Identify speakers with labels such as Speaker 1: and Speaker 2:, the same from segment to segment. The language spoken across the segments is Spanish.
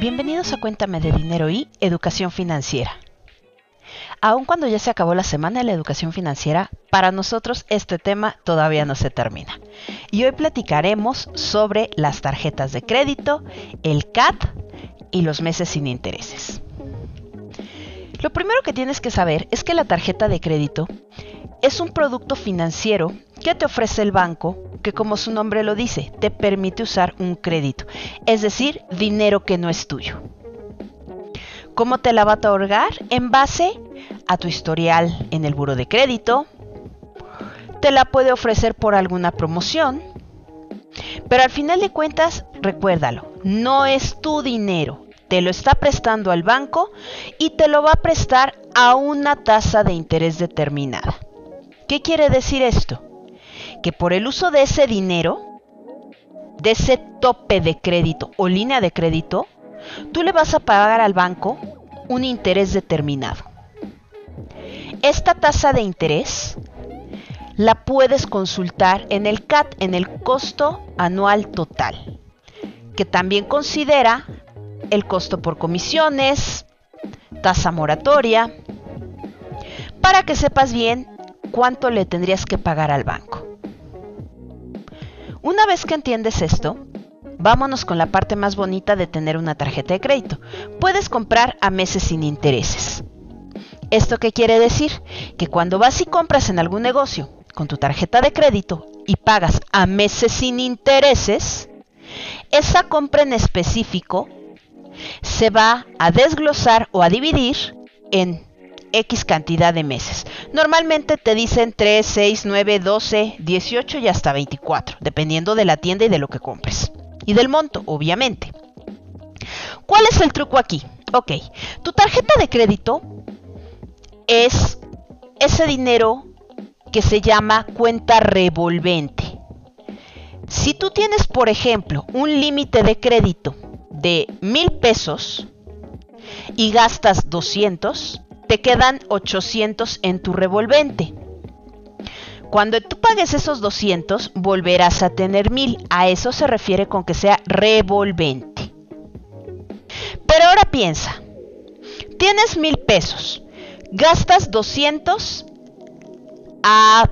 Speaker 1: Bienvenidos a Cuéntame de Dinero y Educación Financiera. Aun cuando ya se acabó la semana de la educación financiera, para nosotros este tema todavía no se termina. Y hoy platicaremos sobre las tarjetas de crédito, el CAT y los meses sin intereses. Lo primero que tienes que saber es que la tarjeta de crédito es un producto financiero que te ofrece el banco que como su nombre lo dice, te permite usar un crédito, es decir, dinero que no es tuyo. ¿Cómo te la va a otorgar? En base a tu historial en el buro de crédito, te la puede ofrecer por alguna promoción, pero al final de cuentas, recuérdalo, no es tu dinero, te lo está prestando al banco y te lo va a prestar a una tasa de interés determinada. ¿Qué quiere decir esto? Que por el uso de ese dinero, de ese tope de crédito o línea de crédito, tú le vas a pagar al banco un interés determinado. Esta tasa de interés la puedes consultar en el CAT, en el costo anual total, que también considera el costo por comisiones, tasa moratoria, para que sepas bien cuánto le tendrías que pagar al banco. Una vez que entiendes esto, vámonos con la parte más bonita de tener una tarjeta de crédito. Puedes comprar a meses sin intereses. ¿Esto qué quiere decir? Que cuando vas y compras en algún negocio con tu tarjeta de crédito y pagas a meses sin intereses, esa compra en específico se va a desglosar o a dividir en X cantidad de meses. Normalmente te dicen 3, 6, 9, 12, 18 y hasta 24, dependiendo de la tienda y de lo que compres. Y del monto, obviamente. ¿Cuál es el truco aquí? Ok, tu tarjeta de crédito es ese dinero que se llama cuenta revolvente. Si tú tienes, por ejemplo, un límite de crédito de mil pesos y gastas 200, te quedan 800 en tu revolvente. Cuando tú pagues esos 200, volverás a tener 1000. A eso se refiere con que sea revolvente. Pero ahora piensa, tienes 1000 pesos, gastas 200 a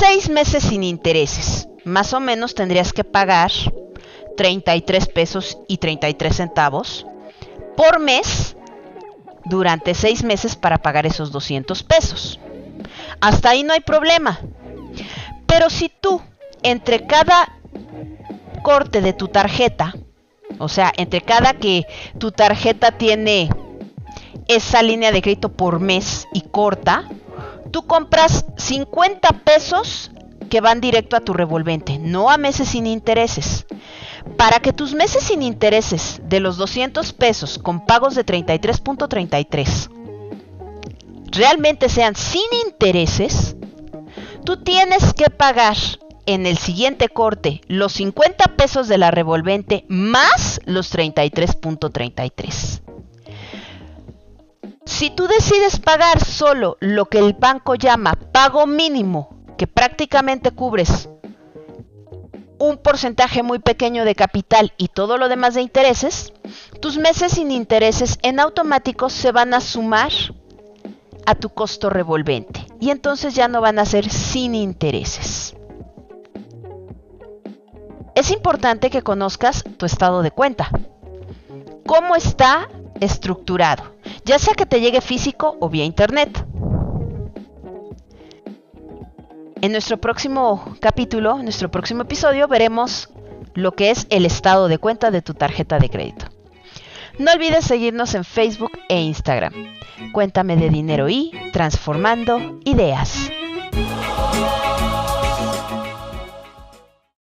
Speaker 1: 6 meses sin intereses. Más o menos tendrías que pagar 33 pesos y 33 centavos por mes durante seis meses para pagar esos 200 pesos. Hasta ahí no hay problema. Pero si tú, entre cada corte de tu tarjeta, o sea, entre cada que tu tarjeta tiene esa línea de crédito por mes y corta, tú compras 50 pesos que van directo a tu revolvente, no a meses sin intereses. Para que tus meses sin intereses de los 200 pesos con pagos de 33.33 realmente sean sin intereses, tú tienes que pagar en el siguiente corte los 50 pesos de la revolvente más los 33.33. Si tú decides pagar solo lo que el banco llama pago mínimo, que prácticamente cubres un porcentaje muy pequeño de capital y todo lo demás de intereses, tus meses sin intereses en automático se van a sumar a tu costo revolvente y entonces ya no van a ser sin intereses. Es importante que conozcas tu estado de cuenta. ¿Cómo está estructurado? Ya sea que te llegue físico o vía internet. En nuestro próximo capítulo, nuestro próximo episodio, veremos lo que es el estado de cuenta de tu tarjeta de crédito. No olvides seguirnos en Facebook e Instagram. Cuéntame de dinero y transformando ideas.